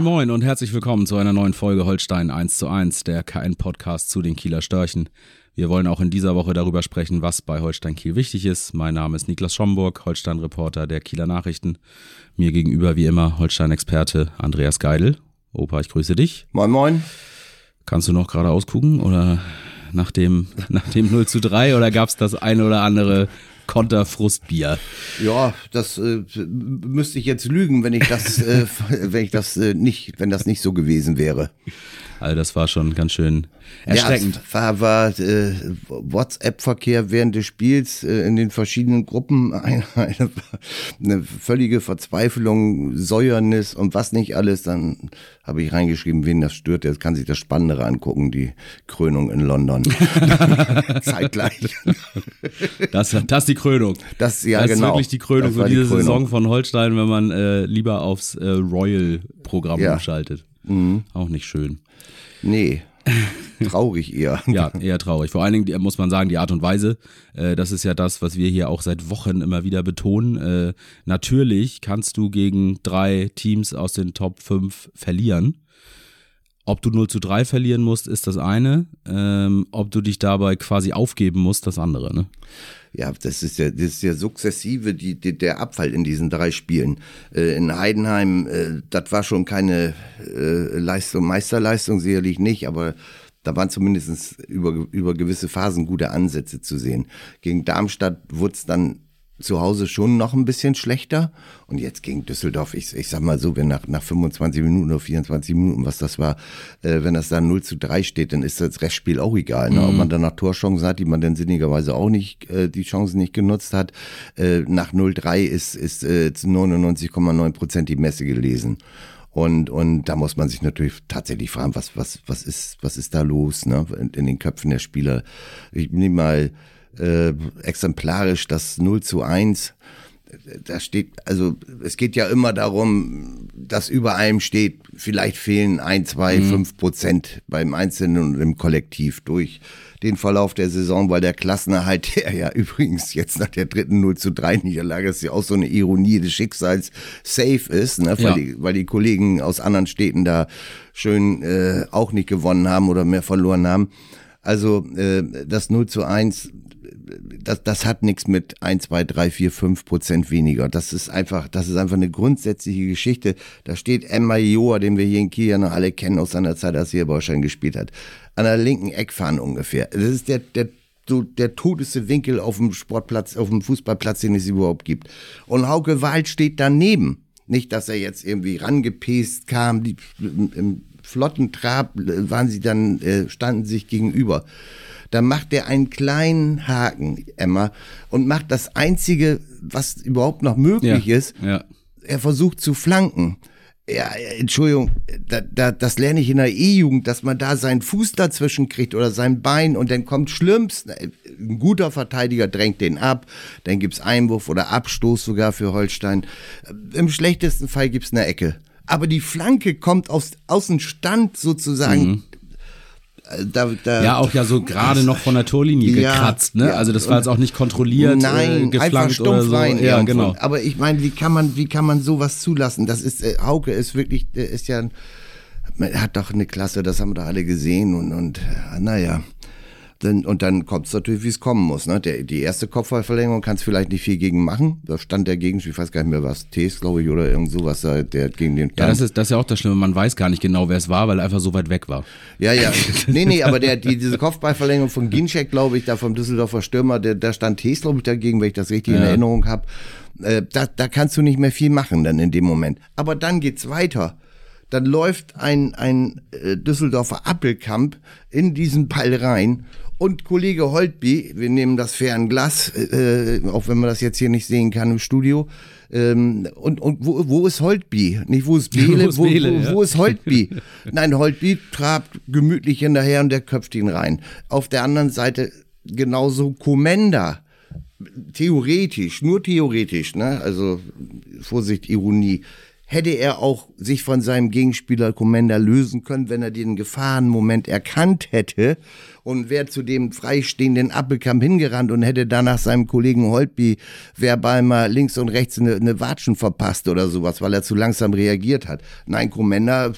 Moin Moin und herzlich willkommen zu einer neuen Folge Holstein 1 zu 1, der KN-Podcast zu den Kieler Störchen. Wir wollen auch in dieser Woche darüber sprechen, was bei Holstein Kiel wichtig ist. Mein Name ist Niklas Schomburg, Holstein-Reporter der Kieler Nachrichten. Mir gegenüber wie immer Holstein-Experte Andreas Geidel. Opa, ich grüße dich. Moin Moin. Kannst du noch gerade ausgucken oder nach dem, nach dem 0 zu 3 oder gab es das eine oder andere Konterfrustbier. Ja, das äh, müsste ich jetzt lügen, wenn ich das, äh, wenn ich das äh, nicht, wenn das nicht so gewesen wäre. Also das war schon ganz schön erschreckend. Ja, war, war äh, WhatsApp-Verkehr während des Spiels äh, in den verschiedenen Gruppen eine, eine, eine völlige Verzweiflung, Säuernis und was nicht alles. Dann habe ich reingeschrieben, wen das stört, der kann sich das Spannendere angucken, die Krönung in London. Zeitgleich. Das, das ist die Krönung. Das, ja, das ist genau. wirklich die Krönung für die diese Krönung. Saison von Holstein, wenn man äh, lieber aufs äh, Royal-Programm Ja. umschaltet. Mhm. Auch nicht schön. Nee, traurig eher. Ja, eher traurig. Vor allen Dingen muss man sagen, die Art und Weise, äh, das ist ja das, was wir hier auch seit Wochen immer wieder betonen. Äh, natürlich kannst du gegen drei Teams aus den Top 5 verlieren. Ob du 0 zu 3 verlieren musst, ist das eine. Ähm, ob du dich dabei quasi aufgeben musst, das andere. Ne? Ja, das ist ja, das ist ja sukzessive die, die, der Abfall in diesen drei Spielen. Äh, in Heidenheim, äh, das war schon keine äh, Leistung, Meisterleistung sicherlich nicht, aber da waren zumindest über, über gewisse Phasen gute Ansätze zu sehen. Gegen Darmstadt wurde es dann zu Hause schon noch ein bisschen schlechter. Und jetzt gegen Düsseldorf, ich, ich sag mal so, wenn nach, nach 25 Minuten oder 24 Minuten, was das war, äh, wenn das da 0 zu 3 steht, dann ist das Restspiel auch egal. Ne? Ob man danach Torchancen hat, die man dann sinnigerweise auch nicht, äh, die Chancen nicht genutzt hat. Äh, nach 0-3 ist, ist äh, zu 99,9 Prozent die Messe gelesen. Und, und da muss man sich natürlich tatsächlich fragen, was, was, was ist, was ist da los, ne? In, in den Köpfen der Spieler. Ich nehme mal äh, exemplarisch das 0 zu 1. Da steht, also es geht ja immer darum, dass über allem steht, vielleicht fehlen ein, zwei, fünf Prozent beim Einzelnen und im Kollektiv durch den Verlauf der Saison, weil der Klassenerhalt, der ja übrigens jetzt nach der dritten 0 zu 3 Niederlage, ist ja auch so eine Ironie des Schicksals, safe ist, ne? weil, Ja. die, weil die Kollegen aus anderen Städten da schön äh, auch nicht gewonnen haben oder mehr verloren haben. Also äh, das 0 zu 1, das, das hat nichts mit 1, 2, 3, 4, 5 Prozent weniger. Das ist einfach, das ist einfach eine grundsätzliche Geschichte. Da steht Emma Joa, den wir hier in Kiel ja noch alle kennen aus seiner Zeit, als er hier bei Holstein gespielt hat, an der linken Eckfahne ungefähr. Das ist der, der so der todeste Winkel auf dem Sportplatz, auf dem Fußballplatz, den es überhaupt gibt. Und Hauke Wahl steht daneben. Nicht, dass er jetzt irgendwie rangepest kam, die, im flotten Trab äh, waren sie dann, äh, standen sich gegenüber. Da macht er einen kleinen Haken, Emma, und macht das Einzige, was überhaupt noch möglich ist. ja. Er versucht zu flanken. Ja, Entschuldigung, da, da, das lerne ich in der E-Jugend, dass man da seinen Fuß dazwischen kriegt oder sein Bein und dann kommt schlimmst. Ein guter Verteidiger drängt den ab, dann gibt's Einwurf oder Abstoß sogar für Holstein. Im schlechtesten Fall gibt's eine Ecke. Aber die Flanke kommt aus, aus dem Stand sozusagen. Äh, Da, da, Ja, auch ja so gerade noch von der Torlinie Ja, gekratzt, ne? ja. Also das war jetzt auch nicht kontrolliert, äh, Nein, geflankt einfach stumpf oder so. rein. Ja, genau. Aber ich meine, wie kann man, wie kann man sowas zulassen? Das ist, äh, Hauke ist wirklich, ist ja, hat doch eine Klasse, das haben wir doch alle gesehen und, und äh, naja. Dann, und dann kommt es natürlich, wie es kommen muss. Ne? Der, die erste Kopfballverlängerung kannst vielleicht nicht viel gegen machen. Da stand der gegen, ich weiß gar nicht mehr, was, Tees, glaube ich, oder irgend sowas, da, der gegen den Ja, das ist, das ist ja auch das Schlimme. Man weiß gar nicht genau, wer es war, weil er einfach so weit weg war. Ja, ja. Nee, nee, aber der, die, diese Kopfballverlängerung von Ginczek, glaube ich, da vom Düsseldorfer Stürmer, der, da stand Tees, glaube ich, dagegen, wenn ich das richtig in Ja. Erinnerung habe. Äh, da, da kannst du nicht mehr viel machen dann in dem Moment. Aber dann geht's weiter. Dann läuft ein, ein äh, Düsseldorfer Appelkamp in diesen Ball rein und Kollege Holtby, wir nehmen das Fernglas, äh, auch wenn man das jetzt hier nicht sehen kann im Studio, ähm, und, und wo, wo ist Holtby? Nicht wo ist Bele, Wo ist wo, Bele, wo, ja. wo ist Holtby? Nein, Holtby trabt gemütlich hinterher und der köpft ihn rein. Auf der anderen Seite genauso Komenda. Theoretisch, nur theoretisch, ne? Also Vorsicht, Ironie. Hätte er auch sich von seinem Gegenspieler Komenda lösen können, wenn er den Gefahrenmoment erkannt hätte und wäre zu dem freistehenden Appelkamp hingerannt und hätte danach seinem Kollegen Holtby verbal mal links und rechts eine, eine Watschen verpasst oder sowas, weil er zu langsam reagiert hat. Nein, Komenda,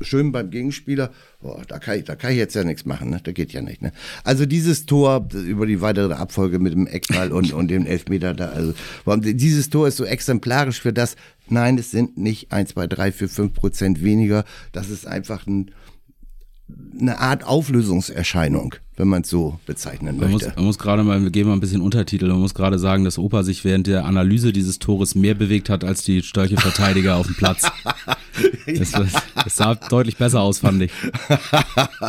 schön beim Gegenspieler, boah, da, kann ich, da kann ich jetzt ja nichts machen, ne? das geht ja nicht. Ne? Also dieses Tor über die weitere Abfolge mit dem Eckball und, und dem Elfmeter da, also dieses Tor ist so exemplarisch für das, nein, es sind nicht 1, 2, 3, 4, 5 Prozent weniger, das ist einfach ein eine Art Auflösungserscheinung, wenn man es so bezeichnen Man muss, möchte. man muss gerade mal, wir geben mal ein bisschen Untertitel, man muss gerade sagen, dass Opa sich während der Analyse dieses Tores mehr bewegt hat als die Störche Verteidiger auf dem Platz. Das, das, das sah deutlich besser aus, fand ich.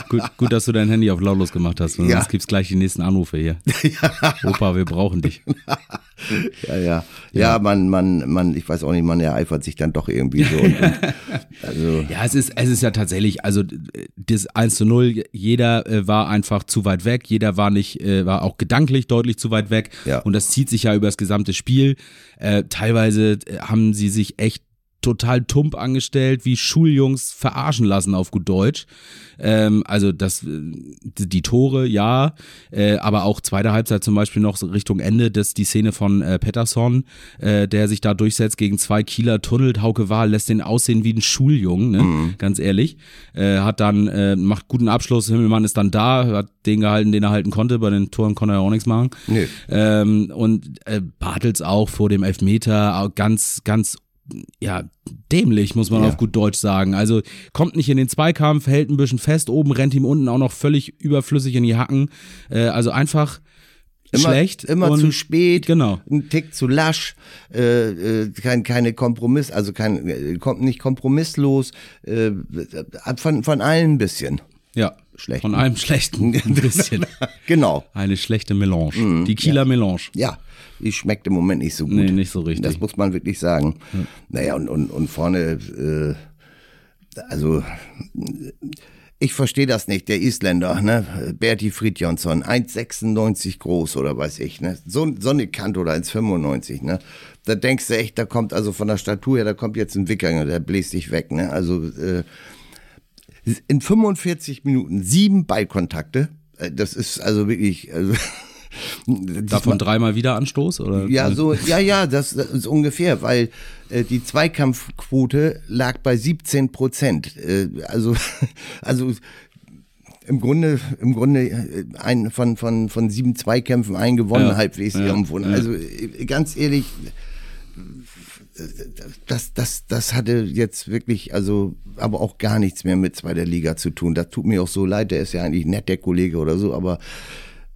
Gut, gut, dass du dein Handy auf lautlos gemacht hast, sonst Ja. gibt's gleich die nächsten Anrufe hier. Opa, wir brauchen dich. Ja, ja. Ja, man, man, man, ich weiß auch nicht, man ereifert sich dann doch irgendwie so. Und, und, also, Ja, es ist, es ist ja tatsächlich, also das 1 zu 0, jeder äh, war einfach zu weit weg, jeder war nicht, äh, war auch gedanklich deutlich zu weit weg. Ja. Und das zieht sich ja über das gesamte Spiel. Äh, teilweise äh, haben sie sich echt total tump angestellt, wie Schuljungs verarschen lassen auf gut Deutsch. Ähm, also das, äh, die, Tore, ja, äh, aber auch zweite Halbzeit zum Beispiel noch Richtung Ende, das die Szene von äh, Pettersson, äh, der sich da durchsetzt gegen zwei Kieler, tunnelt Hauke Wahl, lässt den aussehen wie ein Schuljungen, ne? ganz ehrlich. Äh, hat dann, äh, macht guten Abschluss, Himmelmann ist dann da, hat den gehalten, den er halten konnte, bei den Toren konnte er auch nichts machen. Nee. Ähm, und äh, Bartels auch vor dem Elfmeter, auch ganz, ganz ja, dämlich, muss man Ja. auf gut Deutsch sagen. Also kommt nicht in den Zweikampf, hält ein bisschen fest, oben rennt ihm unten auch noch völlig überflüssig in die Hacken. Äh, also einfach immer, schlecht. Immer zu spät. Genau. Ein Tick zu lasch. Äh, äh, kein, keine Kompromiss, also kein, äh, kommt nicht kompromisslos. Äh, von, von allen ein bisschen. Ja, Schlecht. von einem schlechten ein bisschen. Genau. Eine schlechte Melange. die Kieler Melange. Ja, die schmeckt im Moment nicht so gut. Nee, nicht so richtig. Das muss man wirklich sagen. Naja, und, und, und vorne, äh, also ich verstehe das nicht, der Isländer, ne? Berti Fridjonsson, 1,96 groß oder weiß ich, ne? So, so eine Kante oder 1,95, ne? Da denkst du echt, da kommt also von der Statur her, da kommt jetzt ein Wikinger, der bläst dich weg, ne? Also äh, in 45 Minuten sieben Ballkontakte, äh, das ist also wirklich, also Davon dreimal wieder Anstoß? Oder? ja, so, ja, ja, das, das ist ungefähr, weil äh, die Zweikampfquote lag bei 17 Prozent. Äh, also, also im Grunde, im Grunde äh, ein, von, von, von sieben Zweikämpfen ein gewonnen, Ja, halbwegs ja, irgendwo. ja. Also äh, ganz ehrlich, das, das, das hatte jetzt wirklich, also, aber auch gar nichts mehr mit zweiter Liga zu tun. Das tut mir auch so leid, der ist ja eigentlich nett, der Kollege oder so, aber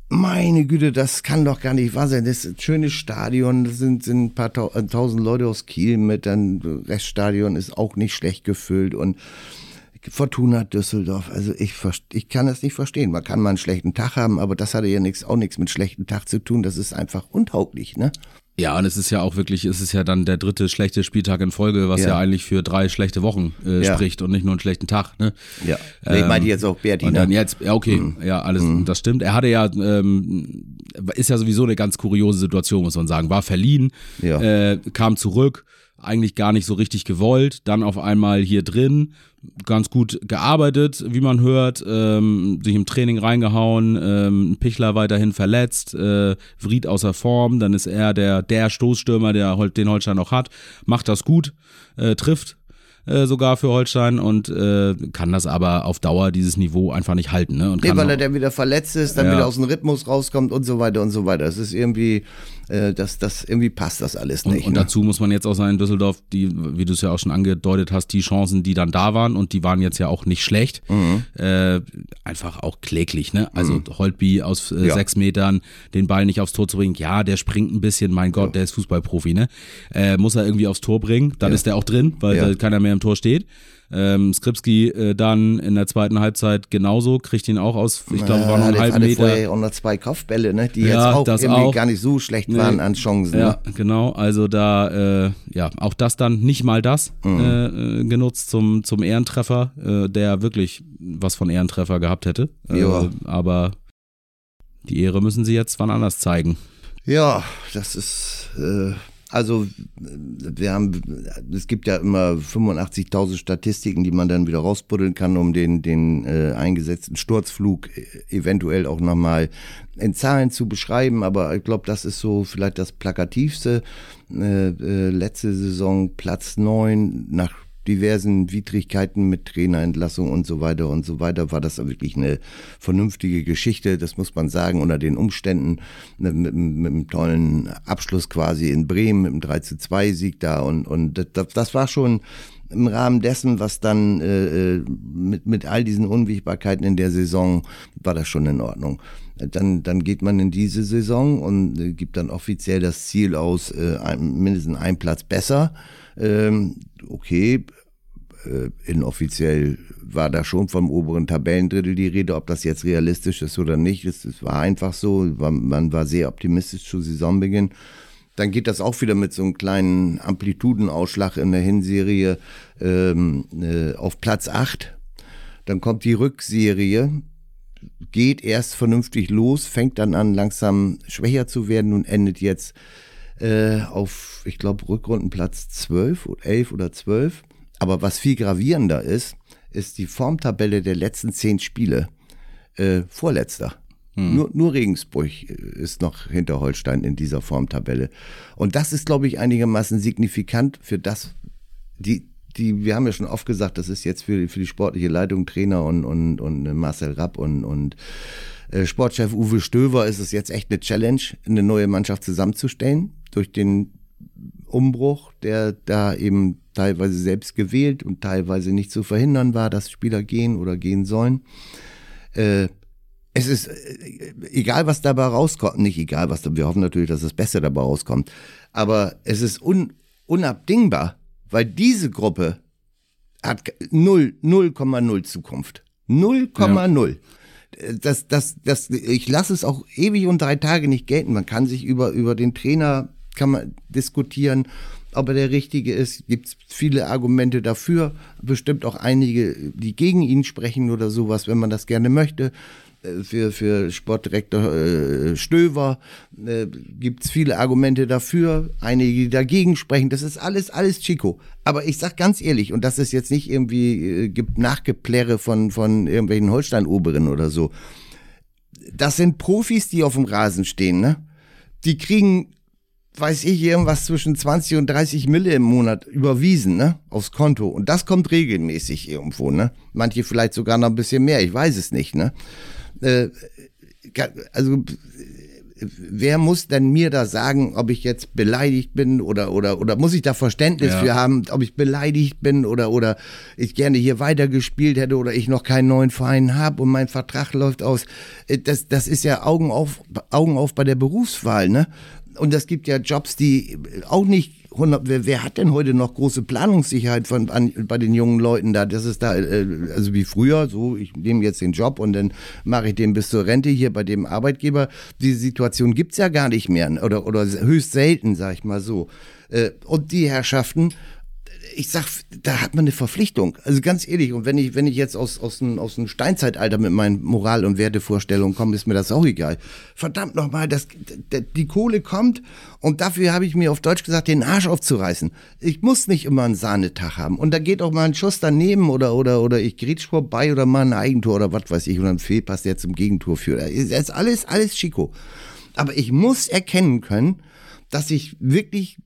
meine Güte, das kann doch gar nicht wahr sein. Das ist ein schönes Stadion, das sind, sind ein paar äh, tausend Leute aus Kiel mit, dann Reststadion ist auch nicht schlecht gefüllt und Fortuna Düsseldorf, also ich, ich kann das nicht verstehen. Man kann mal einen schlechten Tag haben, aber das hatte ja nichts, auch nichts mit schlechten Tag zu tun. Das ist einfach untauglich, ne? Ja, und es ist ja auch wirklich, es ist ja dann der dritte schlechte Spieltag in Folge, was ja, Ja. eigentlich für drei schlechte Wochen äh, Ja. spricht und nicht nur einen schlechten Tag. Ne? Ja. ich Ähm, meine jetzt auch Berti, Und ne? dann jetzt, ja, okay, ja, alles, das stimmt. Er hatte ja, ähm, ist ja sowieso eine ganz kuriose Situation, muss man sagen. War verliehen, Ja. äh, kam zurück, eigentlich gar nicht so richtig gewollt, dann auf einmal hier drin, ganz gut gearbeitet, wie man hört, ähm, sich im Training reingehauen, ähm, Pichler weiterhin verletzt, äh, Vried außer Form, dann ist er der, der Stoßstürmer, der den Holstein noch hat, macht das gut, äh, trifft äh, sogar für Holstein und äh, kann das aber auf Dauer dieses Niveau einfach nicht halten. Ne? Und Nee, weil er dann wieder verletzt ist, dann Ja. wieder aus dem Rhythmus rauskommt und so weiter und so weiter. Es ist irgendwie, äh, das, das irgendwie passt das alles nicht. Und, und ne? dazu muss man jetzt auch sagen, Düsseldorf, die, wie du es ja auch schon angedeutet hast, die Chancen, die dann da waren und die waren jetzt ja auch nicht schlecht, Mhm. äh, einfach auch kläglich, ne? Also Holtby aus äh, Ja. sechs Metern den Ball nicht aufs Tor zu bringen, ja, der springt ein bisschen, mein Gott, der ist Fußballprofi, ne? Äh, muss er irgendwie aufs Tor bringen, dann ist der auch drin, weil Ja. da keiner mehr im Tor steht. Ähm, Skripski äh, dann in der zweiten Halbzeit genauso, kriegt ihn auch aus, ich glaube, war noch einen hatte, halben Meter. vorher auch noch zwei Kopfbälle, ne, die Ja, jetzt auch das irgendwie auch. gar nicht so schlecht Nee. waren an Chancen. Ja, Ne? genau. Also da, äh, ja, auch das dann nicht mal das Mhm. äh, äh, genutzt zum, zum Ehrentreffer, äh, der wirklich was von Ehrentreffer gehabt hätte. Äh, aber die Ehre müssen sie jetzt wann anders zeigen. Ja, das ist, äh, also wir haben, es gibt ja immer 85.000 Statistiken, die man dann wieder rausbuddeln kann, um den, den äh, eingesetzten Sturzflug äh, eventuell auch nochmal in Zahlen zu beschreiben. Aber ich glaube, das ist so vielleicht das Plakativste. Äh, äh, letzte Saison Platz 9 nach diversen Widrigkeiten mit Trainerentlassung und so weiter und so weiter war das wirklich eine vernünftige Geschichte, das muss man sagen, unter den Umständen ne, mit, mit einem tollen Abschluss quasi in Bremen, mit einem 3 zu 2 Sieg da und, und das, das war schon im Rahmen dessen, was dann äh, äh, mit, mit all diesen Unwägbarkeiten in der Saison war das schon in Ordnung. Dann, dann geht man in diese Saison und äh, gibt dann offiziell das Ziel aus, äh, mindestens ein Platz besser. Ähm, okay, äh, inoffiziell war da schon vom oberen Tabellendrittel die Rede, ob das jetzt realistisch ist oder nicht. Es, es war einfach so, man war sehr optimistisch zu Saisonbeginn. Dann geht das auch wieder mit so einem kleinen Amplitudenausschlag in der Hinserie ähm, äh, auf Platz 8. Dann kommt die Rückserie, geht erst vernünftig los, fängt dann an, langsam schwächer zu werden und endet jetzt äh, auf, ich glaube, Rückrundenplatz 12 oder 11 oder 12. Aber was viel gravierender ist, ist die Formtabelle der letzten zehn Spiele. Äh, vorletzter. Nur, nur Regensburg äh, ist noch hinter Holstein in dieser Formtabelle. Und das ist, glaube ich, einigermaßen signifikant für das, die, die, wir haben ja schon oft gesagt, das ist jetzt für, für die sportliche Leitung, Trainer und, und, und Marcel Rapp und, und äh, Sportchef Uwe Stöver ist es jetzt echt eine Challenge, eine neue Mannschaft zusammenzustellen. Durch den Umbruch, der da eben teilweise selbst gewählt und teilweise nicht zu verhindern war, dass Spieler gehen oder gehen sollen. Äh, es ist äh, egal, was dabei rauskommt, nicht egal, was wir hoffen natürlich, dass das Beste dabei rauskommt, aber es ist un, unabdingbar, weil diese Gruppe hat 0, 0,0 Zukunft. 0,0. Das, das, das, ich lasse es auch ewig und drei Tage nicht gelten. Man kann sich über, über den Trainer kann man diskutieren, ob er der Richtige ist. Gibt es viele Argumente dafür, bestimmt auch einige, die gegen ihn sprechen oder sowas, wenn man das gerne möchte. Äh, Für, für Sportdirektor äh, Stöver äh, gibt es viele Argumente dafür, einige, die dagegen sprechen. Das ist alles, alles Chico. Aber ich sag ganz ehrlich, und das ist jetzt nicht irgendwie äh, Ge- Nachgeplärre von, von irgendwelchen Holstein-Oberen oder so. Das sind Profis, die auf dem Rasen stehen, ne? Die kriegen weiß ich, irgendwas zwischen 20 und 30 Mille im Monat überwiesen, ne? Aufs Konto. Und das kommt regelmäßig irgendwo, ne? Manche vielleicht sogar noch ein bisschen mehr, ich weiß es nicht, ne? Äh, also, wer muss denn mir da sagen, ob ich jetzt beleidigt bin oder, oder, oder muss ich da Verständnis Ja. für haben, ob ich beleidigt bin oder, oder ich gerne hier weitergespielt hätte oder ich noch keinen neuen Verein habe und mein Vertrag läuft aus. Äh, Das, das ist ja Augen auf, Augen auf bei der Berufswahl, ne? Und es gibt ja Jobs, die auch nicht 100, wer, wer hat denn heute noch große Planungssicherheit von, an, bei den jungen Leuten da? Das ist da, äh, also wie früher, so, ich nehme jetzt den Job und dann mache ich den bis zur Rente hier bei dem Arbeitgeber. Diese Situation gibt's ja gar nicht mehr oder, oder höchst selten, sag ich mal so. Äh, und die Herrschaften, ich sag, da hat man eine Verpflichtung. Also ganz ehrlich, und wenn ich, wenn ich jetzt aus, aus, dem, aus dem Steinzeitalter mit meinen Moral- und Wertevorstellungen komme, ist mir das auch egal. Verdammt nochmal, das, die Kohle kommt und dafür habe ich mir auf Deutsch gesagt, den Arsch aufzureißen. Ich muss nicht immer einen Sahnetag haben. Und da geht auch mal ein Schuss daneben oder, oder, oder ich grätsch vorbei oder mal ein Eigentor oder was weiß ich oder ein Fehlpass, der zum Gegentor führt. Das ist alles, alles Chico. Aber ich muss erkennen können, dass ich wirklich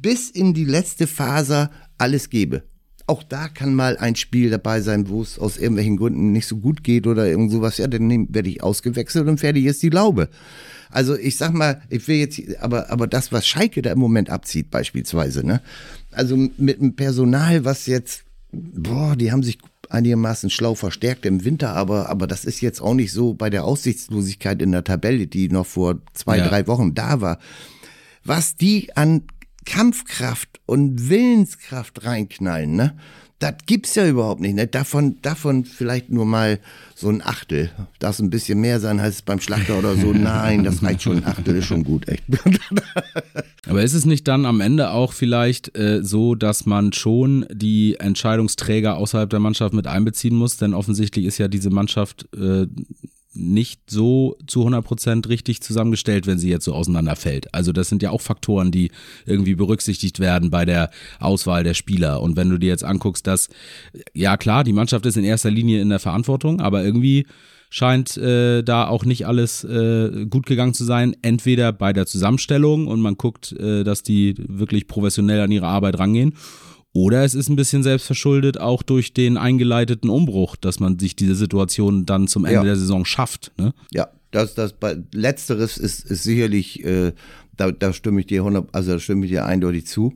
bis in die letzte Faser alles gebe. auch da kann mal ein Spiel dabei sein, wo es aus irgendwelchen Gründen nicht so gut geht oder irgend sowas. Ja, dann werde ich ausgewechselt und fertig ist die Laube. Also ich sag mal, ich will jetzt, aber, aber das, was Schalke da im Moment abzieht, beispielsweise, ne? Also mit dem Personal, was jetzt, boah, die haben sich einigermaßen schlau verstärkt im Winter, aber, aber das ist jetzt auch nicht so bei der Aussichtslosigkeit in der Tabelle, die noch vor zwei, ja. drei Wochen da war. Was die an Kampfkraft und Willenskraft reinknallen, ne? Das gibt's ja überhaupt nicht. Ne? Davon, davon vielleicht nur mal so ein Achtel. Darf ein bisschen mehr sein als beim Schlachter oder so. Nein, das reicht schon. Ein Achtel ist schon gut, echt. Aber ist es nicht dann am Ende auch vielleicht äh, so, dass man schon die Entscheidungsträger außerhalb der Mannschaft mit einbeziehen muss? Denn offensichtlich ist ja diese Mannschaft äh, nicht so zu 100% richtig zusammengestellt, wenn sie jetzt so auseinanderfällt. Also das sind ja auch Faktoren, die irgendwie berücksichtigt werden bei der Auswahl der Spieler. Und wenn du dir jetzt anguckst, dass, ja klar, die Mannschaft ist in erster Linie in der Verantwortung, aber irgendwie scheint äh, da auch nicht alles äh, gut gegangen zu sein. Entweder bei der Zusammenstellung und man guckt, äh, dass die wirklich professionell an ihre Arbeit rangehen oder es ist ein bisschen selbstverschuldet auch durch den eingeleiteten Umbruch, dass man sich diese Situation dann zum Ende ja. der Saison schafft. Ne? Ja, das, das Letzteres ist, ist sicherlich, äh, da, da stimme ich dir 100, also da stimme ich dir eindeutig zu.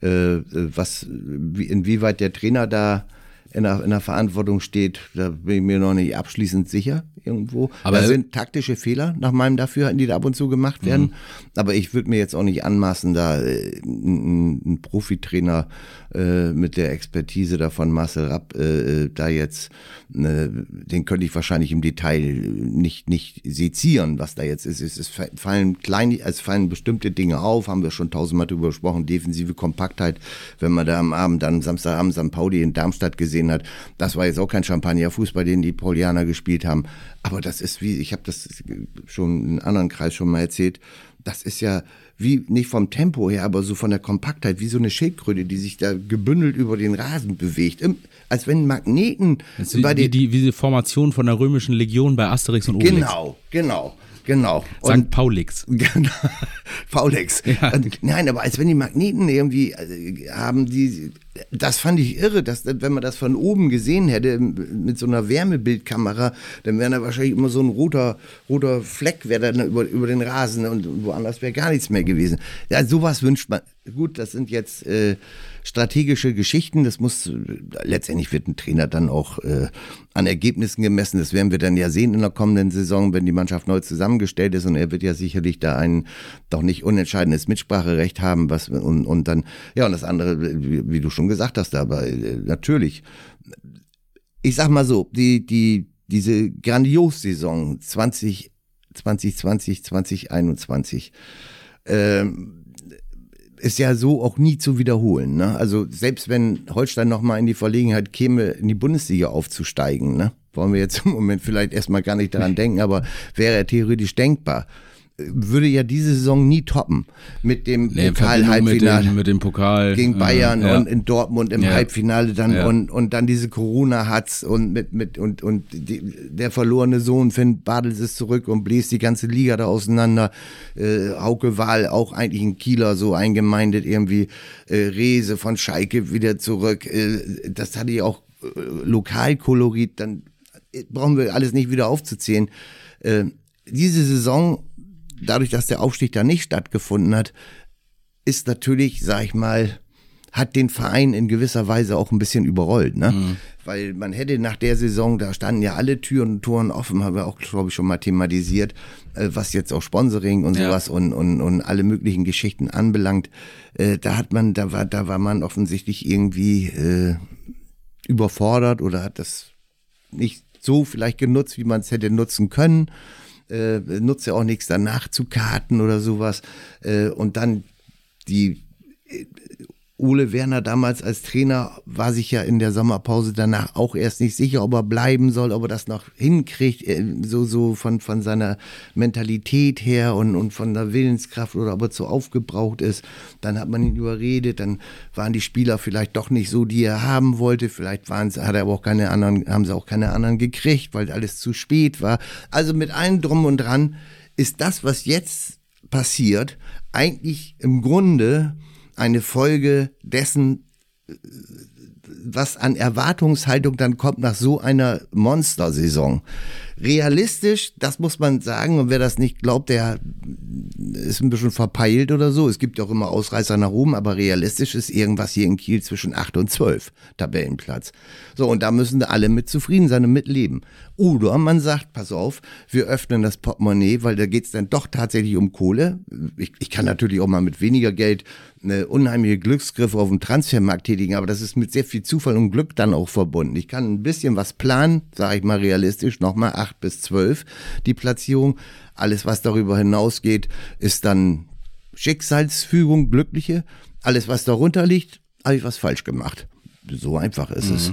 Äh, was, wie, inwieweit der Trainer da in der, in der Verantwortung steht, da bin ich mir noch nicht abschließend sicher irgendwo. Aber da sind taktische Fehler nach meinem Dafürhalten, die da ab und zu gemacht werden. Mhm. Aber ich würde mir jetzt auch nicht anmaßen, da äh, einen Profitrainer äh, mit der Expertise davon Marcel Rapp äh, äh, da jetzt, äh, den könnte ich wahrscheinlich im Detail nicht nicht sezieren, was da jetzt ist. Es, es fallen kleine, es fallen bestimmte Dinge auf, haben wir schon tausendmal drüber gesprochen. Defensive Kompaktheit, wenn man da am Abend dann Samstagabend St. Pauli in Darmstadt gesehen hat, das war jetzt auch kein Champagner-Fußball, den die Paulianer gespielt haben. Aber das ist wie, ich habe das schon in einem anderen Kreis schon mal erzählt, das ist ja wie, nicht vom Tempo her, aber so von der Kompaktheit, wie so eine Schildkröte, die sich da gebündelt über den Rasen bewegt. Als wenn Magneten wie, bei den, wie, wie die Formation von der römischen Legion bei Asterix und Obelix. Genau, genau. Genau. St. Paulix. Genau. Paulix. Ja. Nein, aber als wenn die Magneten irgendwie äh, haben, die, das fand ich irre, dass, wenn man das von oben gesehen hätte, mit so einer Wärmebildkamera, dann wäre da wahrscheinlich immer so ein roter, roter Fleck, wäre dann über, über den Rasen und woanders wäre gar nichts mehr gewesen. Ja, sowas wünscht man. Gut, das sind jetzt äh, strategische Geschichten. Das muss, letztendlich wird ein Trainer dann auch äh, an Ergebnissen gemessen. Das werden wir dann ja sehen in der kommenden Saison, wenn die Mannschaft neu zusammengestellt ist. Und er wird ja sicherlich da ein doch nicht unentscheidendes Mitspracherecht haben, was, und, und dann, ja, und das andere, wie, wie du schon gesagt hast, aber äh, natürlich. Ich sag mal so, die, die, diese Grandios-Saison 20, 2020, 2021, ähm, ist ja so auch nie zu wiederholen. Ne? Also selbst wenn Holstein nochmal in die Verlegenheit käme, in die Bundesliga aufzusteigen, ne? wollen wir jetzt im Moment vielleicht erstmal gar nicht daran denken, aber wäre theoretisch denkbar würde ja diese Saison nie toppen mit dem nee, Pokal-Halbfinale. Mit, mit, dem Pokal. Gegen Bayern ja. und in Dortmund im ja. Halbfinale dann ja. und, und dann diese Corona-Hatz und mit, mit, und, und die, der verlorene Sohn Finn Badels ist zurück und bläst die ganze Liga da auseinander. Äh, Hauke Wahl auch eigentlich ein Kieler so eingemeindet irgendwie. Äh, Rese von Schalke wieder zurück. Äh, das hatte ich auch äh, Lokalkolorit, dann äh, brauchen wir alles nicht wieder aufzuzählen. Äh, diese Saison dadurch, dass der Aufstieg da nicht stattgefunden hat, ist natürlich, sag ich mal, hat den Verein in gewisser Weise auch ein bisschen überrollt, ne? Mhm. Weil man hätte nach der Saison, da standen ja alle Türen und Toren offen, haben wir auch, glaube ich, schon mal thematisiert, äh, was jetzt auch Sponsoring und ja. sowas und, und, und alle möglichen Geschichten anbelangt. Äh, da hat man, da war, da war man offensichtlich irgendwie äh, überfordert oder hat das nicht so vielleicht genutzt, wie man es hätte nutzen können äh, nutzt ja auch nichts danach zu karten oder sowas. Äh, und dann die Ole Werner damals als Trainer war sich ja in der Sommerpause danach auch erst nicht sicher, ob er bleiben soll, ob er das noch hinkriegt, äh, so, so von, von seiner Mentalität her und, und von der Willenskraft oder ob er zu aufgebraucht ist. Dann hat man ihn überredet, dann waren die Spieler vielleicht doch nicht so, die er haben wollte. Vielleicht waren hat er aber auch keine anderen, haben sie auch keine anderen gekriegt, weil alles zu spät war. Also mit allem drum und dran ist das, was jetzt passiert, eigentlich im Grunde eine Folge dessen, was an Erwartungshaltung dann kommt nach so einer Monstersaison. Realistisch, das muss man sagen, und wer das nicht glaubt, der ist ein bisschen verpeilt oder so. Es gibt ja auch immer Ausreißer nach oben, aber realistisch ist irgendwas hier in Kiel zwischen 8 und 12 Tabellenplatz. So, und da müssen alle mit zufrieden sein und mitleben. Oder man sagt, pass auf, wir öffnen das Portemonnaie, weil da geht's dann doch tatsächlich um Kohle. Ich, ich kann natürlich auch mal mit weniger Geld eine unheimliche Glücksgriffe auf dem Transfermarkt tätigen, aber das ist mit sehr viel Zufall und Glück dann auch verbunden. Ich kann ein bisschen was planen, sage ich mal realistisch, nochmal acht bis zwölf die Platzierung. Alles, was darüber hinausgeht, ist dann Schicksalsfügung, glückliche. Alles, was darunter liegt, habe ich was falsch gemacht. So einfach ist mhm. es.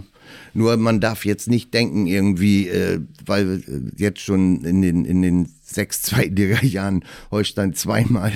Nur man darf jetzt nicht denken irgendwie, äh, weil jetzt schon in den, in den sechs Zweitliga-Jahren Holstein zweimal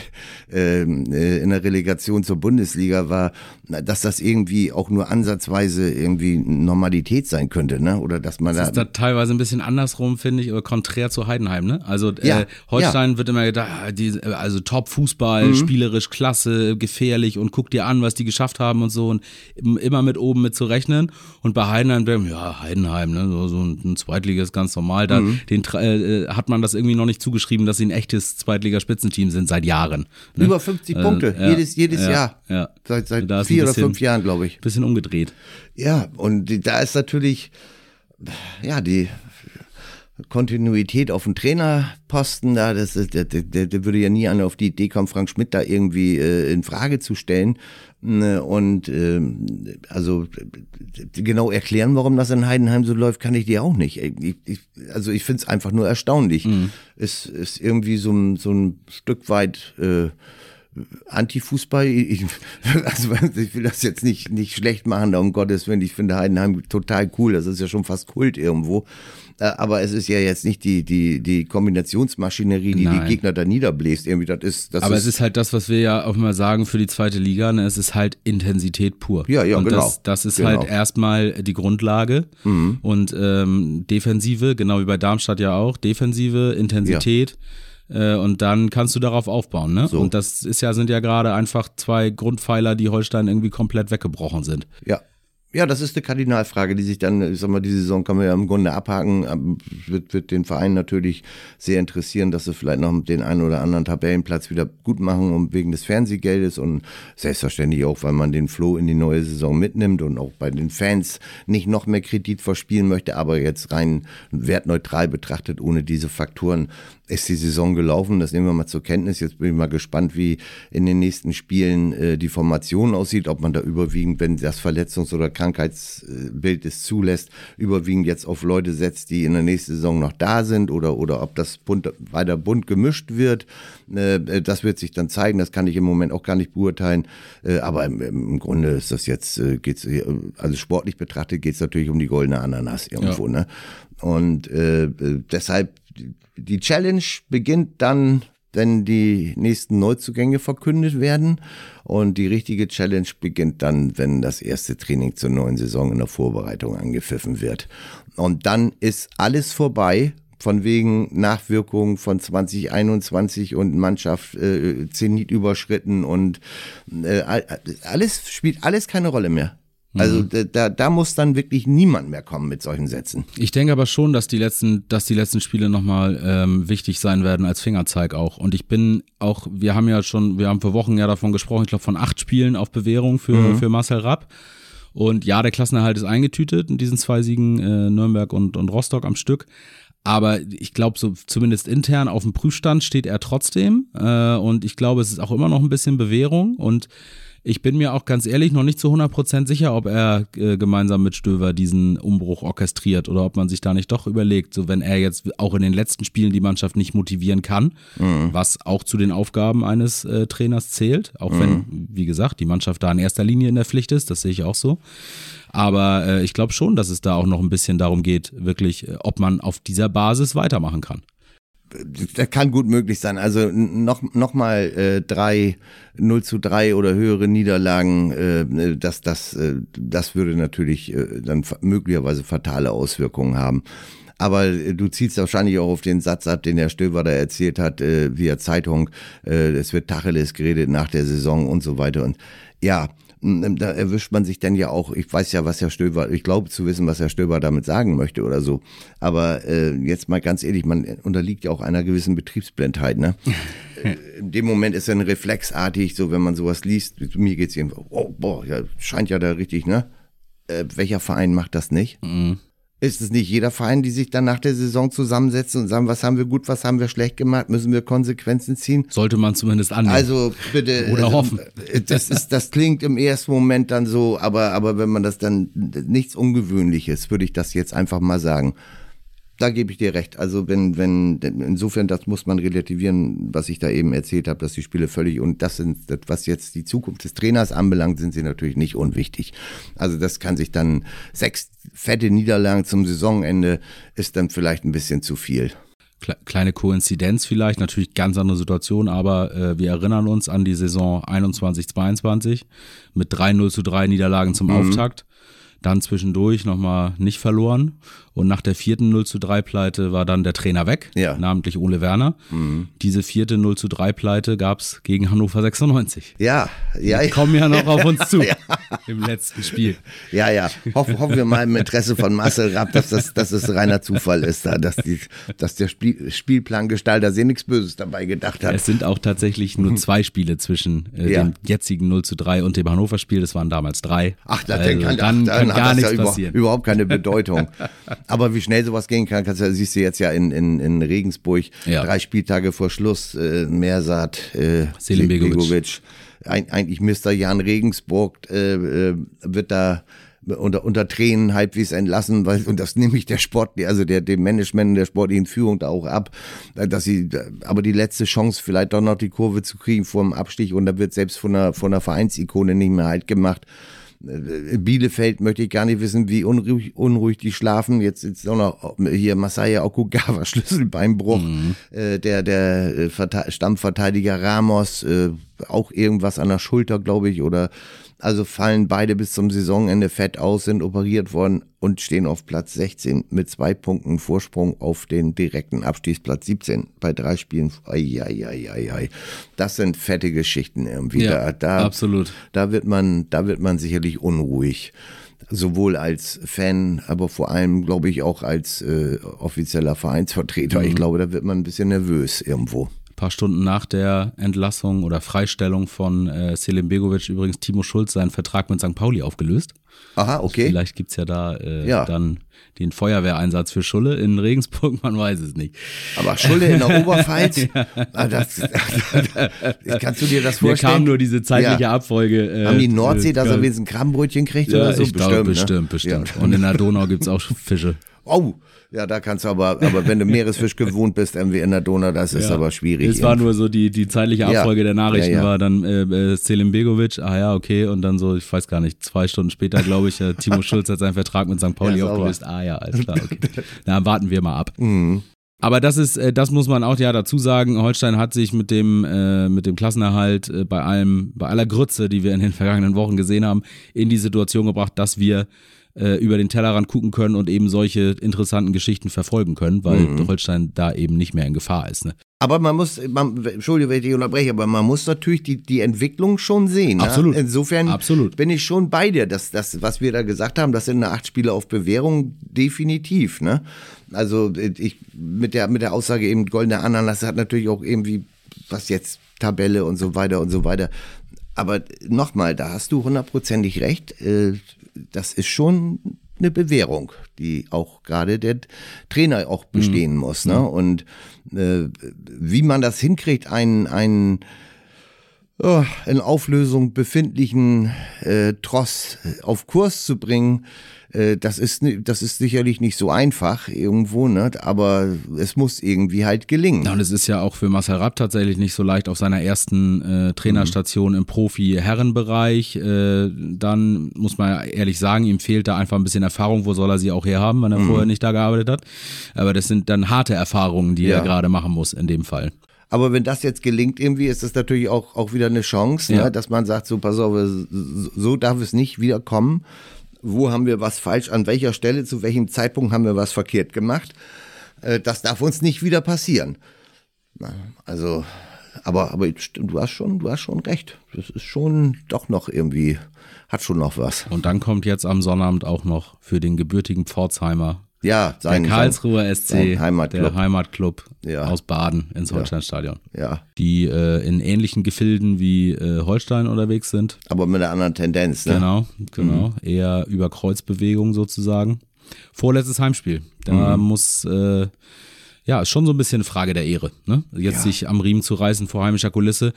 ähm, äh, in der Relegation zur Bundesliga war, dass das irgendwie auch nur ansatzweise irgendwie Normalität sein könnte, ne? Oder dass man das da. ist da teilweise ein bisschen andersrum, finde ich, oder konträr zu Heidenheim, ne? Also ja, äh, Holstein ja. wird immer gedacht, ah, die, also Top-Fußball, mhm. spielerisch klasse, gefährlich und guck dir an, was die geschafft haben und so und immer mit oben mit zu rechnen. Und bei Heidenheim, ja, Heidenheim, ne? So, so ein Zweitliga ist ganz normal. Da mhm. den, äh, hat man das irgendwie noch nicht zugeschrieben, dass sie ein echtes Zweitligaspitzenteam sind seit Jahren. Ne? Über 50 äh, Punkte, ja, jedes, jedes ja, Jahr. Ja. Seit, seit vier bisschen, oder fünf Jahren, glaube ich. Bisschen umgedreht. Ja, und da ist natürlich, ja, die Kontinuität auf dem Trainerposten da, das der, der, der würde ja nie einer auf die Idee kommen, Frank Schmidt da irgendwie äh, in Frage zu stellen. Ne, und äh, also genau erklären, warum das in Heidenheim so läuft, kann ich dir auch nicht. Ich, ich, also ich finde es einfach nur erstaunlich. Mhm. Es ist irgendwie so ein, so ein Stück weit äh, Anti-Fußball. Ich, also ich will das jetzt nicht, nicht schlecht machen, um Gottes Willen. Ich finde Heidenheim total cool. Das ist ja schon fast Kult irgendwo. Äh, aber es ist ja jetzt nicht die, die, die Kombinationsmaschinerie, die Nein. die Gegner da niederbläst. Irgendwie, das ist, das aber ist, es ist halt das, was wir ja auch mal sagen für die zweite Liga. Ne? Es ist halt Intensität pur. Ja, ja, und genau. Das, das ist genau. halt erstmal die Grundlage. Mhm. Und ähm, Defensive, genau wie bei Darmstadt ja auch, Defensive, Intensität. Ja und dann kannst du darauf aufbauen, ne? So. Und das ist ja, sind ja gerade einfach zwei Grundpfeiler, die Holstein irgendwie komplett weggebrochen sind. Ja, ja, das ist eine Kardinalfrage, die sich dann, ich sag mal, diese Saison kann man ja im Grunde abhaken. Ähm, wird, wird den Verein natürlich sehr interessieren, dass sie vielleicht noch den einen oder anderen Tabellenplatz wieder gut machen, um wegen des Fernsehgeldes und selbstverständlich auch, weil man den Flow in die neue Saison mitnimmt und auch bei den Fans nicht noch mehr Kredit verspielen möchte, aber jetzt rein wertneutral betrachtet, ohne diese Faktoren, ist die Saison gelaufen. Das nehmen wir mal zur Kenntnis. Jetzt bin ich mal gespannt, wie in den nächsten Spielen äh, die Formation aussieht, ob man da überwiegend, wenn das Verletzungs- oder Krankheitsbild es zulässt, überwiegend jetzt auf Leute setzt, die in der nächsten Saison noch da sind oder, oder ob das bunt, weiter bunt gemischt wird. Äh, das wird sich dann zeigen. Das kann ich im Moment auch gar nicht beurteilen. Äh, aber im, im, Grunde ist das jetzt, äh, geht's, also sportlich betrachtet geht es natürlich um die goldene Ananas irgendwo. Ja. Ne? Und äh, deshalb die Challenge beginnt dann, wenn die nächsten Neuzugänge verkündet werden. Und die richtige Challenge beginnt dann, wenn das erste Training zur neuen Saison in der Vorbereitung angepfiffen wird. Und dann ist alles vorbei. Von wegen Nachwirkungen von 2021 und Mannschaft äh, Zenit überschritten und äh, alles spielt alles keine Rolle mehr. Also mhm. da, da muss dann wirklich niemand mehr kommen mit solchen Sätzen. Ich denke aber schon, dass die letzten, dass die letzten Spiele nochmal ähm, wichtig sein werden als Fingerzeig auch. Und ich bin auch, wir haben ja schon, wir haben vor Wochen ja davon gesprochen, ich glaube von acht Spielen auf Bewährung für, mhm. für Marcel Rapp. Und ja, der Klassenerhalt ist eingetütet in diesen zwei Siegen äh, Nürnberg und, und Rostock am Stück. Aber ich glaube, so zumindest intern auf dem Prüfstand steht er trotzdem. Äh, und ich glaube, es ist auch immer noch ein bisschen Bewährung. Und ich bin mir auch ganz ehrlich noch nicht zu 100% sicher, ob er äh, gemeinsam mit Stöver diesen Umbruch orchestriert oder ob man sich da nicht doch überlegt, so wenn er jetzt auch in den letzten Spielen die Mannschaft nicht motivieren kann, mhm. was auch zu den Aufgaben eines äh, Trainers zählt, auch mhm. wenn, wie gesagt, die Mannschaft da in erster Linie in der Pflicht ist, das sehe ich auch so. Aber äh, ich glaube schon, dass es da auch noch ein bisschen darum geht, wirklich, äh, ob man auf dieser Basis weitermachen kann das kann gut möglich sein. Also noch, noch mal äh, drei 0 zu 3 oder höhere Niederlagen, äh, das, das, äh, das würde natürlich äh, dann möglicherweise fatale Auswirkungen haben. Aber äh, du ziehst wahrscheinlich auch auf den Satz ab, den Herr Stöber da erzählt hat, äh, via Zeitung, äh, es wird Tacheles geredet nach der Saison und so weiter. Und ja, da erwischt man sich dann ja auch, ich weiß ja, was Herr Stöber, ich glaube zu wissen, was Herr Stöber damit sagen möchte oder so. Aber äh, jetzt mal ganz ehrlich, man unterliegt ja auch einer gewissen Betriebsblindheit, ne? In dem Moment ist dann reflexartig, so wenn man sowas liest, mir geht's irgendwie, oh, boah, ja, scheint ja da richtig, ne? Äh, welcher Verein macht das nicht? Mhm. Ist es nicht jeder Verein, die sich dann nach der Saison zusammensetzen und sagen, was haben wir gut, was haben wir schlecht gemacht, müssen wir Konsequenzen ziehen? Sollte man zumindest annehmen. Also bitte. Oder hoffen. Äh, das, ist, das klingt im ersten Moment dann so, aber, aber wenn man das dann, nichts Ungewöhnliches, würde ich das jetzt einfach mal sagen da gebe ich dir recht. Also wenn, wenn, insofern, das muss man relativieren, was ich da eben erzählt habe, dass die Spiele völlig und das sind, was jetzt die Zukunft des Trainers anbelangt, sind sie natürlich nicht unwichtig. Also das kann sich dann sechs fette Niederlagen zum Saisonende ist dann vielleicht ein bisschen zu viel. Kleine Koinzidenz vielleicht, natürlich ganz andere Situation, aber äh, wir erinnern uns an die Saison 21-22 mit 3-0 zu 3 Niederlagen zum mhm. Auftakt dann zwischendurch nochmal nicht verloren und nach der vierten 0 zu 3 Pleite war dann der Trainer weg, ja. namentlich Ole Werner. Mhm. Diese vierte 0 zu 3 Pleite gab es gegen Hannover 96. Ja, ja. Die kommen ja noch auf uns zu ja. im letzten Spiel. Ja, ja. Hoff, hoffen wir mal im Interesse von Marcel Rapp, dass das, dass das reiner Zufall ist, da, dass, die, dass der Spiel, Spielplangestalter sich nichts Böses dabei gedacht hat. Es sind auch tatsächlich nur zwei Spiele zwischen äh, ja. dem jetzigen 0 zu 3 und dem Hannover-Spiel. Das waren damals drei. Ach, das also, kann, dann, dann, kann gar nichts ja passieren. Überhaupt keine Bedeutung. Aber wie schnell sowas gehen kann, kannst du, siehst du jetzt ja in, in, in Regensburg, ja. drei Spieltage vor Schluss, äh, Mersat, äh, Selim Begovic. Eig eigentlich Mr. Jan Regensburg äh, äh, wird da unter, unter Tränen halbwegs entlassen, weil, und das nehme ich der Sport, also der, dem Management der sportlichen Führung da auch ab, dass sie, aber die letzte Chance vielleicht doch noch die Kurve zu kriegen vor dem Abstich und da wird selbst von einer, von einer Vereinsikone nicht mehr halt gemacht. Äh, Bielefeld möchte ich gar nicht wissen, wie unruhig, unruhig die schlafen. Jetzt ist auch noch hier Masaya Okugawa, Schlüsselbeinbruch. Mhm. Äh, der der äh, Stammverteidiger Ramos, äh, auch irgendwas an der Schulter, glaube ich, oder also fallen beide bis zum Saisonende fett aus, sind operiert worden und stehen auf Platz 16 mit zwei Punkten Vorsprung auf den direkten Abstiegsplatz 17 bei drei Spielen. Eieieiei. Das sind fette Geschichten irgendwie. Ja, da, da, absolut. Da wird man, da wird man sicherlich unruhig sowohl als Fan, aber vor allem, glaube ich, auch als äh, offizieller Vereinsvertreter. Mhm. Ich glaube, da wird man ein bisschen nervös irgendwo paar Stunden nach der Entlassung oder Freistellung von äh, Selim Begovic übrigens Timo Schulz seinen Vertrag mit St. Pauli aufgelöst. Aha, okay. Vielleicht gibt's ja da äh, ja. dann den Feuerwehreinsatz für Schulle in Regensburg, man weiß es nicht. Aber Schulle in der Oberpfalz, ja. Ah, das, kannst du dir das vorstellen? Mir kam nur diese zeitliche ja. Abfolge. Äh, Haben die Nordsee, dass er wenigstens ein Krabbenbrötchen kriegt oder so? Ich bestimmt, glaube, bestimmt, ne? bestimmt. Und in der Donau gibt's auch Fische. Oh, ja, da kannst du aber, aber wenn du Meeresfisch gewohnt bist, irgendwie in der Donau, das ist ja. aber schwierig. Es war nur so die, die zeitliche Abfolge ja. der Nachrichten ja, war dann äh, äh, Selim Begovic, ah ja, okay, und dann so, ich weiß gar nicht, zwei Stunden später, glaube ich, äh, Timo Schulz hat seinen Vertrag mit St. Pauli aufgelöst. Ah ja, alles klar, okay. Na, warten wir mal ab. Mhm. Aber das ist, äh, das muss man auch ja dazu sagen. Holstein hat sich mit dem, äh, mit dem Klassenerhalt äh, bei allem, bei aller Grütze, die wir in den vergangenen Wochen gesehen haben, in die Situation gebracht, dass wir äh, über den Tellerrand gucken können und eben solche interessanten Geschichten verfolgen können, weil mhm. Holstein da eben nicht mehr in Gefahr ist. Ne? Aber man muss, man, Entschuldige, wenn ich dich unterbreche, aber man muss natürlich die, die Entwicklung schon sehen. Absolut. Ne? Insofern Absolut. bin ich schon bei dir, dass das, was wir da gesagt haben, das sind acht Spiele auf Bewährung, definitiv. Ne? Also ich mit der, mit der Aussage eben goldene Ananas hat natürlich auch irgendwie, was jetzt Tabelle und so weiter und so weiter. Aber nochmal, da hast du hundertprozentig recht. Äh, das ist schon eine Bewährung, die auch gerade der Trainer auch mhm. bestehen mhm. muss. Ne? Und äh, wie man das hinkriegt, einen, einen oh, in Auflösung befindlichen äh, Tross auf Kurs zu bringen, äh, das ist, das ist sicherlich nicht so einfach irgendwo, ne? aber es muss irgendwie halt gelingen. Ja, und es ist ja auch für Marcel Rapp tatsächlich nicht so leicht auf seiner ersten äh, Trainerstation mhm. im Profi-Herrenbereich. Äh, dann muss man ehrlich sagen, ihm fehlt da einfach ein bisschen Erfahrung. Wo soll er sie auch herhaben, wenn er mhm. vorher nicht da gearbeitet hat? Aber das sind dann harte Erfahrungen, die ja. er gerade machen muss in dem Fall. Aber wenn das jetzt gelingt, irgendwie ist das natürlich auch, auch wieder eine Chance, ne? ja. ne? dass man sagt, so pass auf, so darf es nicht wieder kommen wo haben wir was falsch, an welcher Stelle, zu welchem Zeitpunkt haben wir was verkehrt gemacht. Äh, das darf uns nicht wieder passieren. Also aber, aber du hast schon, du hast schon recht. Das ist schon doch noch irgendwie, hat schon noch was. Und dann kommt jetzt am Sonnabend auch noch für den gebürtigen Pforzheimer ja, sein, der Karlsruher SC, sein Heimatclub, der Heimatclub ja. aus Baden ins Holsteinstadion. Ja. Die äh, in ähnlichen Gefilden wie äh, Holstein unterwegs sind. Aber mit einer anderen Tendenz, ne? Genau, genau. Mhm. Eher über Kreuzbewegung sozusagen. Vorletztes Heimspiel. Da mhm. muss äh, ja, ist schon so ein bisschen eine Frage der Ehre, ne? Jetzt ja. sich am Riemen zu reißen vor heimischer Kulisse.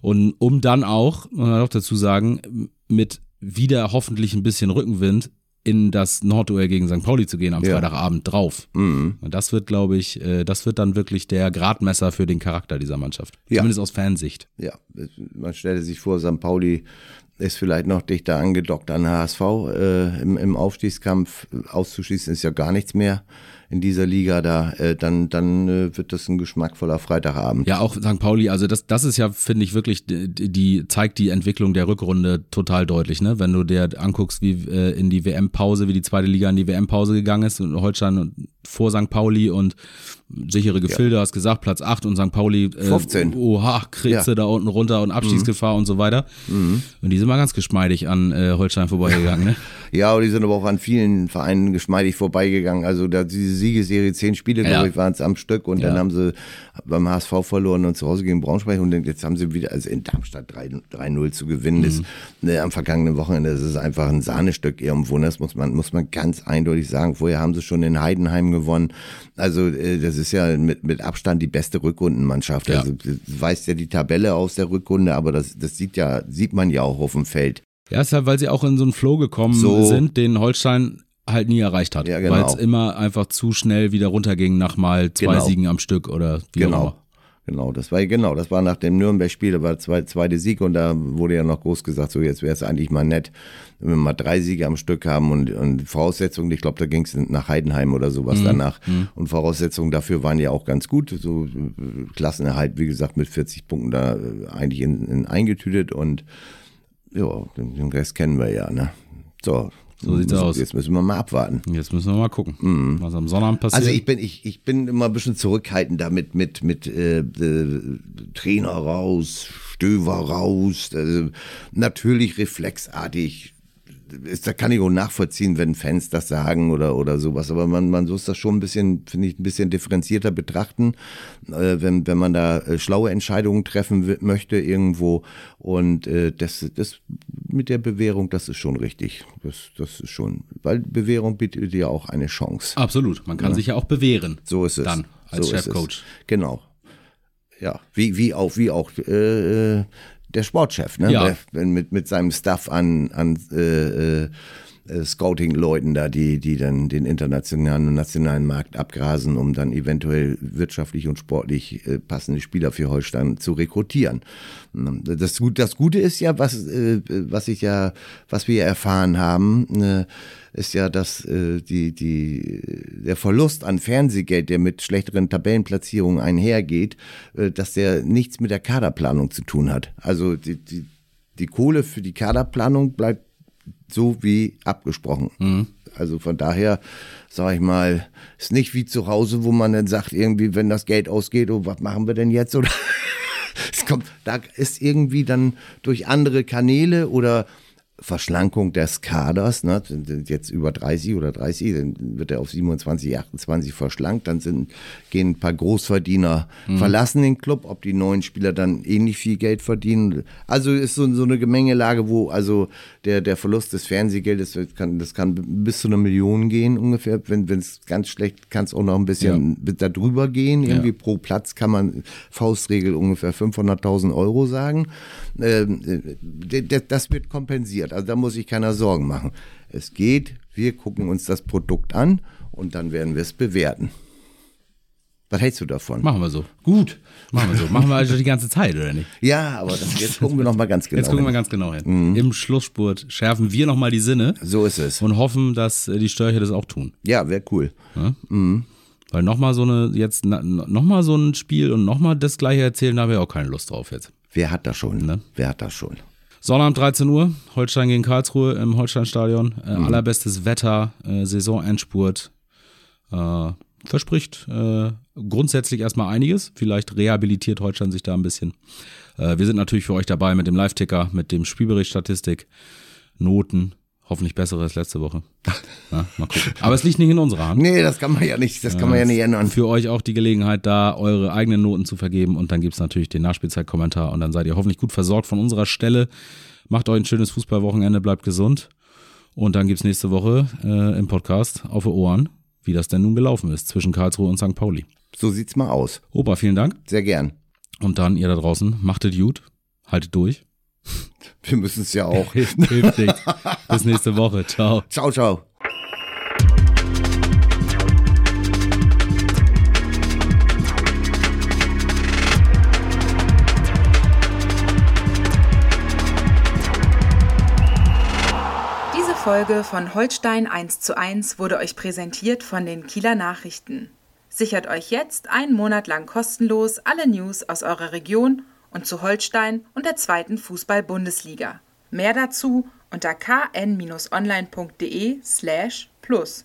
Und um dann auch, muss man auch dazu sagen, mit wieder hoffentlich ein bisschen Rückenwind in das Nordduell gegen St. Pauli zu gehen am ja. Freitagabend drauf. Mhm. Und das wird, glaube ich, äh, das wird dann wirklich der Gradmesser für den Charakter dieser Mannschaft. Ja. Zumindest aus Fansicht. Ja, man stellte sich vor, St. Pauli ist vielleicht noch dichter angedockt an HSV äh, im, im Aufstiegskampf. Auszuschließen ist ja gar nichts mehr in dieser Liga da, äh, dann, dann äh, wird das ein geschmackvoller Freitagabend. Ja, auch St. Pauli, also das, das ist ja, finde ich, wirklich, die, die zeigt die Entwicklung der Rückrunde total deutlich, ne? Wenn du dir anguckst, wie äh, in die WM-Pause, wie die zweite Liga in die WM-Pause gegangen ist und Holstein vor St. Pauli und sichere Gefilde, ja. hast gesagt, Platz 8 und St. Pauli äh, 15. Oha, Kritze ja. da unten runter und Abstiegsgefahr mhm. und so weiter. Mhm. Und die sind mal ganz geschmeidig an äh, Holstein vorbeigegangen, ne? ja, und die sind aber auch an vielen Vereinen geschmeidig vorbeigegangen. Also da diese Siegeserie, zehn Spiele, ja. glaube ich, waren es am Stück und dann haben sie beim HSV verloren und zu Hause gegen Braunschweig und jetzt haben sie wieder, also in Darmstadt 3-0 zu gewinnen, mhm. ist ne, am vergangenen Wochenende, das ist einfach ein Sahnestück irgendwo, das muss man, muss man ganz eindeutig sagen. Vorher haben sie schon in Heidenheim gewonnen. Also äh, das ist ja mit, mit Abstand die beste Rückrundenmannschaft. Ja. Also weiß ja die Tabelle aus der Rückrunde, aber das, das sieht ja, sieht man ja auch auf dem Feld. Ja, ist ja, weil sie auch in so einen Flow gekommen so. sind, den Holstein halt nie erreicht hat. Ja, genau. Weil es immer einfach zu schnell wieder runterging nach mal zwei genau. Siegen am Stück oder wie genau. auch immer. Genau, das war genau, das war nach dem Nürnberg-Spiel, da war der zweite, Sieg und da wurde ja noch groß gesagt, so jetzt wäre es eigentlich mal nett, wenn wir mal drei Siege am Stück haben und, und Voraussetzungen, ich glaube, da ging es nach Heidenheim oder sowas mhm. danach mhm. und Voraussetzungen dafür waren ja auch ganz gut, so Klassenerhalt, wie gesagt, mit 40 Punkten da äh, eigentlich in, in eingetütet und ja, den, den Rest kennen wir ja, ne? So, so sieht's müssen, aus. Jetzt müssen wir mal abwarten. Jetzt müssen wir mal gucken, mhm. was am Sonnabend passiert. Also ich bin, ich, ich bin immer ein bisschen zurückhaltend damit, mit, mit äh, äh, Trainer raus, Stöver raus. Also natürlich reflexartig ist, da kann ich auch nachvollziehen, wenn Fans das sagen oder, oder sowas. Aber man, man muss das schon ein bisschen, finde ich, ein bisschen differenzierter betrachten, äh, wenn, wenn man da äh, schlaue Entscheidungen treffen möchte irgendwo. Und äh, das, das mit der Bewährung, das ist schon richtig. Das, das ist schon, weil Bewährung bietet ja auch eine Chance. Absolut. Man kann ja. sich ja auch bewähren. So ist es. Dann als so Chefcoach. Genau. Ja, wie, wie auch, wie auch äh, äh der Sportchef, ne? Ja. Wenn mit, mit seinem Stuff an, an äh, äh, Scouting-Leuten da, die, die dann den internationalen und nationalen Markt abgrasen, um dann eventuell wirtschaftlich und sportlich äh, passende Spieler für Holstein zu rekrutieren. Das, das Gute ist ja, was, äh, was ich ja, was wir erfahren haben, äh, ist ja, dass äh, die, die, der Verlust an Fernsehgeld, der mit schlechteren Tabellenplatzierungen einhergeht, äh, dass der nichts mit der Kaderplanung zu tun hat. Also die, die, die Kohle für die Kaderplanung bleibt so wie abgesprochen. Mhm. Also von daher, sage ich mal, ist nicht wie zu Hause, wo man dann sagt, irgendwie, wenn das Geld ausgeht, oh, was machen wir denn jetzt? Oder es kommt, da ist irgendwie dann durch andere Kanäle oder Verschlankung des Kaders, ne, sind jetzt über 30 oder 30, dann wird er auf 27, 28 verschlankt, dann sind, gehen ein paar Großverdiener, mhm. verlassen den Club, ob die neuen Spieler dann ähnlich viel Geld verdienen. Also ist so, so eine Gemengelage, wo also der, der Verlust des Fernsehgeldes, das kann, das kann bis zu einer Million gehen ungefähr, wenn es ganz schlecht, kann es auch noch ein bisschen ja. da drüber gehen, irgendwie ja. pro Platz kann man Faustregel ungefähr 500.000 Euro sagen. Ähm, äh, das wird kompensiert funktioniert. Also da muss sich keiner Sorgen machen. Es geht, wir gucken uns das Produkt an und dann werden wir es bewerten. Was hältst du davon? Machen wir so. Gut. Machen wir so. Machen wir also die ganze Zeit, oder nicht? Ja, aber das, jetzt gucken wir nochmal ganz genau Jetzt gucken hin. wir ganz genau hin. Mhm. Im Schlussspurt schärfen wir nochmal die Sinne. So ist es. Und hoffen, dass äh, die Störche das auch tun. Ja, wäre cool. Ja? Mhm. Weil nochmal so eine, jetzt nochmal so ein Spiel und nochmal das gleiche erzählen, da haben wir auch keine Lust drauf jetzt. Wer hat das schon? Ne? Wer hat das schon? Sonnabend 13 Uhr, Holstein gegen Karlsruhe im Holsteinstadion. Äh, mhm. Allerbestes Wetter, äh, Saisonendspurt. Äh, verspricht äh, grundsätzlich erstmal einiges. Vielleicht rehabilitiert Holstein sich da ein bisschen. Äh, wir sind natürlich für euch dabei mit dem Live-Ticker, mit dem Spielbericht Statistik, Noten, Hoffentlich bessere als letzte Woche. Ja, mal gucken. Aber es liegt nicht in unserer Hand. Nee, das kann man ja nicht, das kann man ja nicht ändern. Für euch auch die Gelegenheit, da eure eigenen Noten zu vergeben. Und dann gibt's natürlich den Nachspielzeit-Kommentar. Und dann seid ihr hoffentlich gut versorgt von unserer Stelle. Macht euch ein schönes Fußballwochenende, bleibt gesund. Und dann gibt's nächste Woche äh, im Podcast auf die Ohren, wie das denn nun gelaufen ist zwischen Karlsruhe und St. Pauli. So sieht's mal aus. Opa, vielen Dank. Sehr gern. Und dann ihr da draußen, machtet gut, haltet durch. Wir müssen es ja auch. Hilft nichts. Bis nächste Woche. Ciao. Ciao, ciao. Diese Folge von Holstein 1 zu 1 wurde euch präsentiert von den Kieler Nachrichten. Sichert euch jetzt einen Monat lang kostenlos alle News aus eurer Region und zu Holstein und der zweiten Fußball-Bundesliga. Mehr dazu unter kn-online.de slash plus.